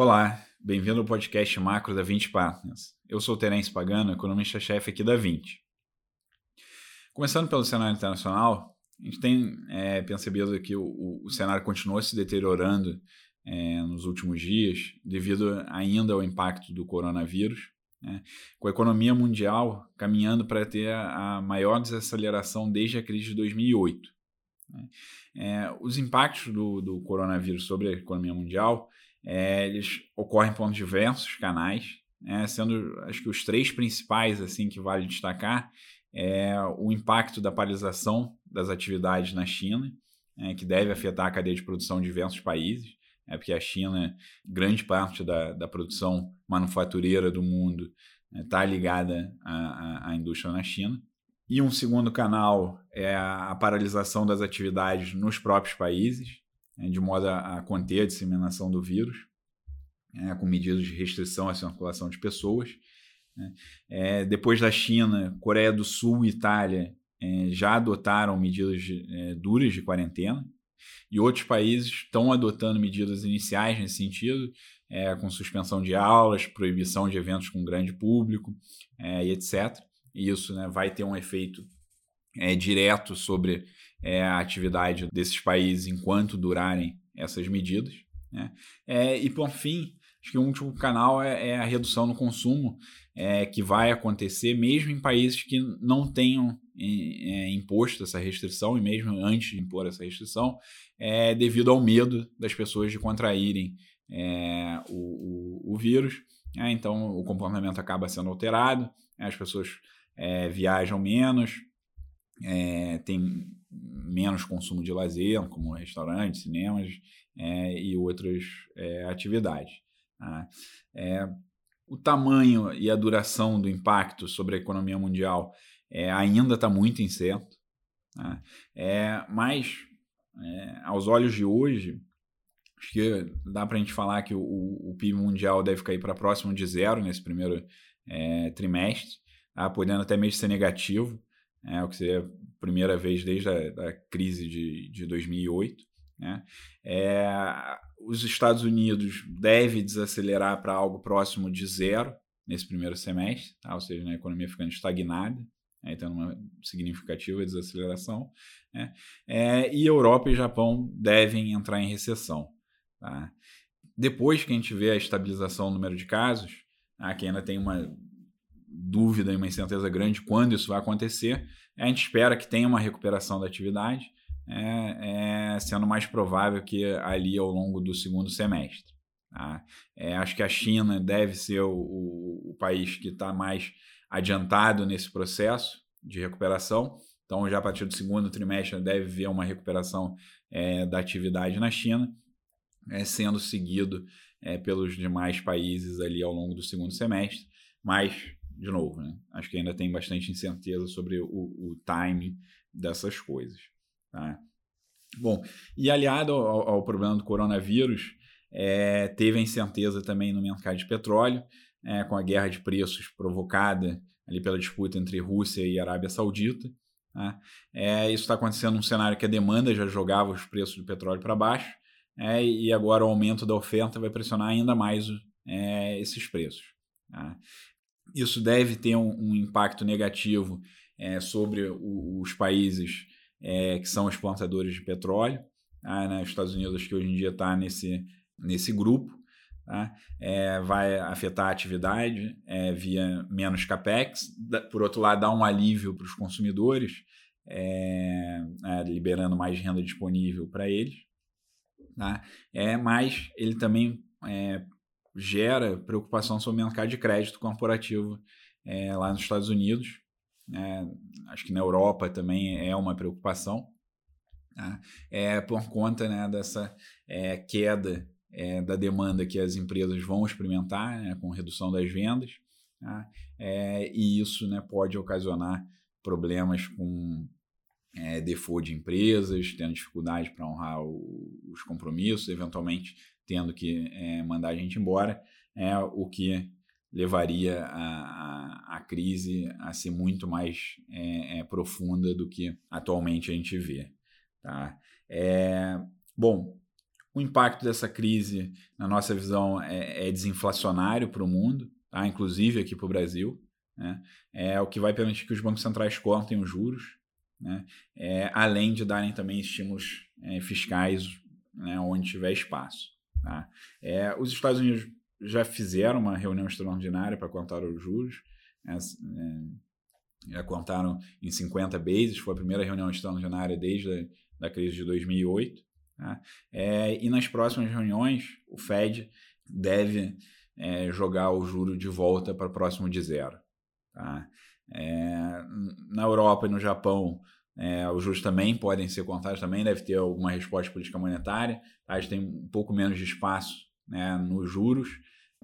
Olá, bem-vindo ao podcast Macro da 20 Partners. Eu sou o Terence Pagano, economista-chefe aqui da 20. Começando pelo cenário internacional, a gente tem é, percebido que o, o, cenário continuou se deteriorando é, nos últimos dias, devido ainda ao impacto do coronavírus, né, com a economia mundial caminhando para ter a, a maior desaceleração desde a crise de 2008. Né. É, os impactos do, do coronavírus sobre a economia mundial é, eles ocorrem por diversos canais, né, sendo acho que os três principais assim que vale destacar é o impacto da paralisação das atividades na China, é, que deve afetar a cadeia de produção de diversos países, é porque a China, grande parte da, da produção manufatureira do mundo está né, ligada à, à, à indústria na China. E um segundo canal é a paralisação das atividades nos próprios países, de modo a, conter a disseminação do vírus, né, com medidas de restrição à circulação de pessoas. Né. É, depois da China, Coreia do Sul e Itália é, já adotaram medidas de, é, duras de quarentena, e outros países estão adotando medidas iniciais nesse sentido, é, com suspensão de aulas, proibição de eventos com grande público é, e etc. E isso né, vai ter um efeito é, direto sobre é, a atividade desses países enquanto durarem essas medidas. Né? É, e, por fim, acho que o último canal é, é a redução no consumo, é, que vai acontecer mesmo em países que não tenham é, imposto essa restrição, e mesmo antes de impor essa restrição, é, devido ao medo das pessoas de contraírem é, o, o, o, vírus. É, então, o comportamento acaba sendo alterado, as pessoas é, viajam menos, é, tem menos consumo de lazer, como restaurantes, cinemas é, e outras é, atividades. Tá? É, o tamanho e a duração do impacto sobre a economia mundial é, ainda está muito incerto, tá? é, mas é, aos olhos de hoje, acho que dá para a gente falar que o, o, PIB mundial deve cair para próximo de zero nesse primeiro trimestre, tá? podendo até mesmo ser negativo é, o que seria primeira vez desde a da crise de, de 2008. Né? É, os Estados Unidos devem desacelerar para algo próximo de zero nesse primeiro semestre, tá? ou seja, a economia ficando estagnada, aí tendo uma significativa desaceleração. Né? É, e Europa e Japão devem entrar em recessão. Tá? Depois que a gente vê a estabilização do número de casos, tá? que ainda tem uma dúvida e uma incerteza grande quando isso vai acontecer. A gente espera que tenha uma recuperação da atividade, é, é, sendo mais provável que ali ao longo do segundo semestre. Tá? É, acho que a China deve ser o, o, o país que está mais adiantado nesse processo de recuperação. Então, já a partir do segundo trimestre, deve haver uma recuperação é, da atividade na China, é, sendo seguido é, pelos demais países ali ao longo do segundo semestre. Mas de novo, né? acho que ainda tem bastante incerteza sobre o, o timing dessas coisas. Tá? Bom, e aliado ao, ao problema do coronavírus, é, teve a incerteza também no mercado de petróleo, é, com a guerra de preços provocada ali pela disputa entre Rússia e Arábia Saudita. Tá? É, isso está acontecendo num cenário que a demanda já jogava os preços do petróleo para baixo, é, e agora o aumento da oferta vai pressionar ainda mais é, esses preços. Tá? Isso deve ter um, um impacto negativo é, sobre o, os países é, que são exportadores de petróleo. Tá? Né? Os Estados Unidos, que hoje em dia está nesse, nesse grupo, tá? é, vai afetar a atividade é, via menos capex. Por outro lado, dá um alívio para os consumidores, é, é, liberando mais renda disponível para eles. Tá? É, mas ele também é, gera preocupação sobre o mercado de crédito corporativo é, lá nos Estados Unidos. É, acho que na Europa também é uma preocupação. Tá? É por conta né, dessa é, queda é, da demanda que as empresas vão experimentar né, com redução das vendas. Tá? É, e isso né, pode ocasionar problemas com é, default de empresas, tendo dificuldade para honrar o, os compromissos, eventualmente tendo que é, mandar a gente embora, é o que levaria a, a, a crise a ser muito mais é, é, profunda do que atualmente a gente vê. Tá? É, bom, O impacto dessa crise, na nossa visão, é, é desinflacionário para o mundo, tá? inclusive aqui para o Brasil. Né? É o que vai permitir que os bancos centrais cortem os juros, né? é, além de darem também estímulos é, fiscais né, onde tiver espaço. Tá? É, os Estados Unidos já fizeram uma reunião extraordinária para contar os juros, né, é, já contaram em 50 bases, foi a primeira reunião extraordinária desde a da crise de 2008. Tá? É, e nas próximas reuniões, o Fed deve é, jogar o juro de volta para próximo de zero. Tá? É, na Europa e no Japão, é, os juros também podem ser contados, também deve ter alguma resposta política monetária. Tá? A gente tem um pouco menos de espaço né, nos juros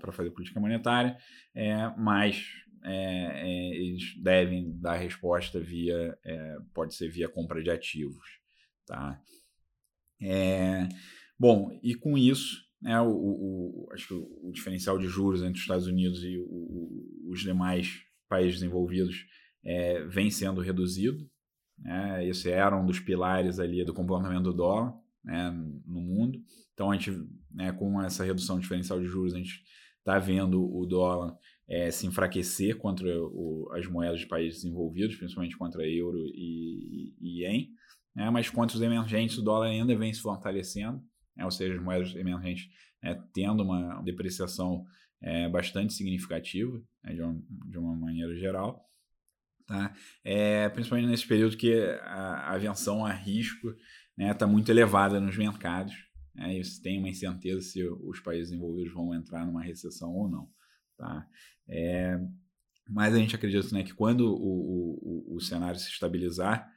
para fazer política monetária, é, mas é, é, eles devem dar resposta via, é, pode ser via compra de ativos. Tá? É, bom, e com isso, né, o, o, acho que o, diferencial de juros entre os Estados Unidos e o, os demais países desenvolvidos vem sendo reduzido. Né? Esse era um dos pilares ali do comportamento do dólar né, no mundo. Então, a gente, né, com essa redução diferencial de juros, a gente está vendo o dólar é, se enfraquecer contra o, as moedas de países desenvolvidos, principalmente contra euro e, e, né, mas contra os emergentes o dólar ainda vem se fortalecendo, né, ou seja, as moedas emergentes né, tendo uma depreciação é, bastante significativa, né, de, uma, de uma maneira geral. Tá? É, principalmente nesse período que a, a avenção a risco está né, tá muito elevada nos mercados. Né, e você tem uma incerteza se os países envolvidos vão entrar numa recessão ou não. Tá? É, mas a gente acredita né, que quando o, o, o cenário se estabilizar,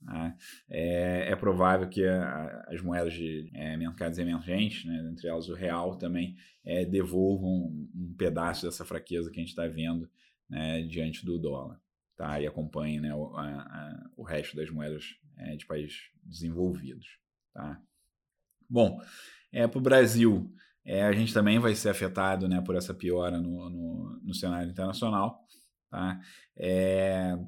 né, é, é, provável que a, as moedas de é, mercados emergentes, né, entre elas o real, também é, devolvam um, um, pedaço dessa fraqueza que a gente está vendo né, diante do dólar tá? e acompanhe né, o, a, a, o resto das moedas é, de países desenvolvidos. Tá? Bom, é, para o Brasil, é, a gente também vai ser afetado né, por essa piora no, no, no cenário internacional. Tá? É,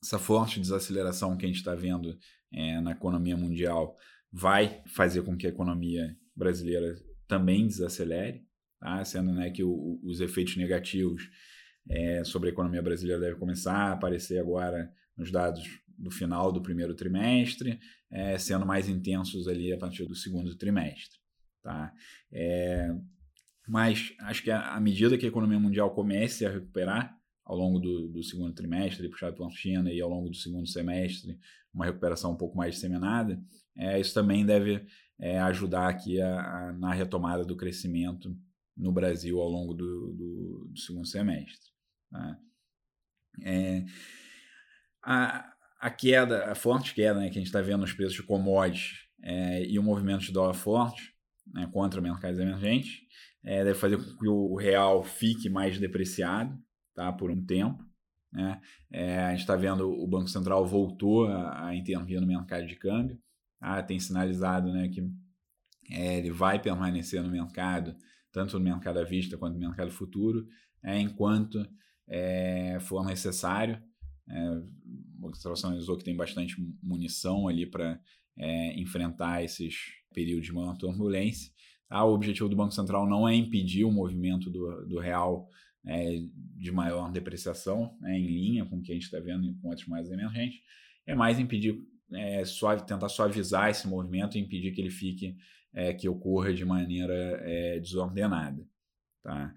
essa forte desaceleração que a gente está vendo é, na economia mundial vai fazer com que a economia brasileira também desacelere, tá? sendo né, que o, os efeitos negativos é, sobre a economia brasileira deve começar a aparecer agora nos dados do final do primeiro trimestre, é, sendo mais intensos ali a partir do segundo trimestre. Tá? É, mas acho que à medida que a economia mundial comece a recuperar ao longo do, do segundo trimestre, puxado pela China, e ao longo do segundo semestre, uma recuperação um pouco mais disseminada, é, isso também deve é, ajudar aqui a, a, na retomada do crescimento no Brasil ao longo do, do, do segundo semestre. Tá? É, a, a queda, a forte queda né, que a gente está vendo nos preços de commodities é, e o movimento de dólar forte né, contra mercados emergentes é, deve fazer com que o real fique mais depreciado tá, por um tempo. Né? É, a gente está vendo o Banco Central voltou a, a intervir no mercado de câmbio, tá? tem sinalizado né, que é, ele vai permanecer no mercado, tanto no mercado à vista quanto no mercado futuro, é, enquanto é, for necessário. É, o Banco Central sinalizou que tem bastante munição ali para é, enfrentar esses períodos de maior turbulência. Ah, o objetivo do Banco Central não é impedir o movimento do, do real é, de maior depreciação, né, em linha com o que a gente está vendo com outros mais emergentes, é mais impedir, é, suave, tentar suavizar esse movimento e impedir que ele fique, é, que ocorra de maneira é, desordenada. Tá?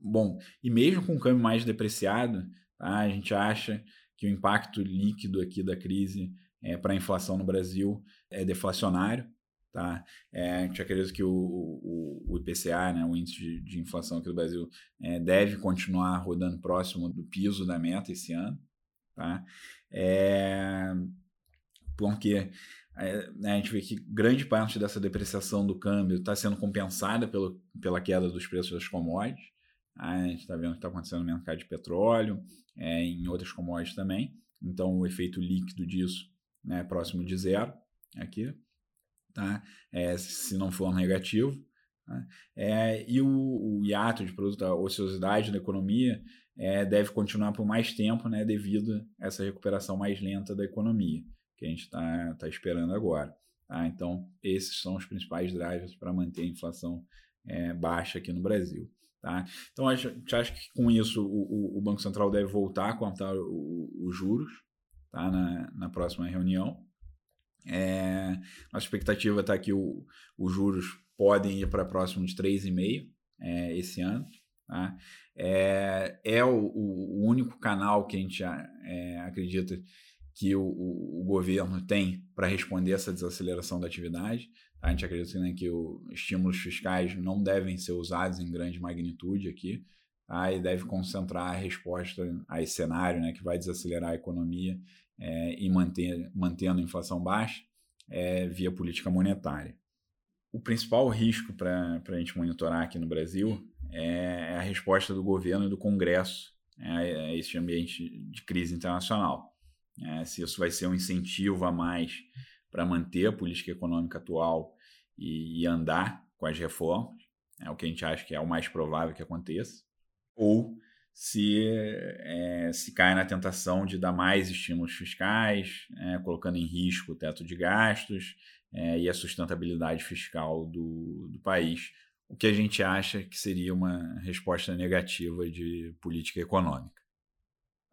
Bom, e mesmo com o câmbio mais depreciado, tá, a gente acha que o impacto líquido aqui da crise é, para a inflação no Brasil é deflacionário. Tá? É, a gente acredita que o, o, o IPCA, né, o índice de, de, inflação aqui do Brasil, é, deve continuar rodando próximo do piso da meta esse ano. Tá? É, porque é, né, a gente vê que grande parte dessa depreciação do câmbio está sendo compensada pelo, pela queda dos preços das commodities. A gente está vendo o que está acontecendo no mercado de petróleo, é, em outras commodities também. Então, o efeito líquido disso né, é próximo de zero aqui, tá? É, se não for negativo. Tá? É, e o, o hiato de produto, a ociosidade da economia é, deve continuar por mais tempo, né, devido a essa recuperação mais lenta da economia, que a gente está tá esperando agora. Tá? Então, esses são os principais drivers para manter a inflação é, baixa aqui no Brasil. Tá? Então, a gente acha que com isso o, o Banco Central deve voltar a cortar os juros tá? na, na próxima reunião. É, nossa expectativa está que os juros podem ir para próximo de 3,5 é, esse ano. Tá? É, é o, o, único canal que a gente é, acredita que o, o, o governo tem para responder essa desaceleração da atividade. A gente acredita né, que os estímulos fiscais não devem ser usados em grande magnitude aqui tá? e deve concentrar a resposta a esse cenário né, que vai desacelerar a economia é, e manter, mantendo a inflação baixa é, via política monetária. O principal risco para a gente monitorar aqui no Brasil é, é a resposta do governo e do Congresso né, a esse ambiente de crise internacional. É, se isso vai ser um incentivo a mais para manter a política econômica atual e, e, andar com as reformas, é o que a gente acha que é o mais provável que aconteça, ou se, é, se cai na tentação de dar mais estímulos fiscais, é, colocando em risco o teto de gastos é, e a sustentabilidade fiscal do, do país, o que a gente acha que seria uma resposta negativa de política econômica.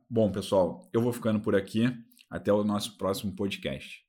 Bom, pessoal, eu vou ficando por aqui. Até o nosso próximo podcast.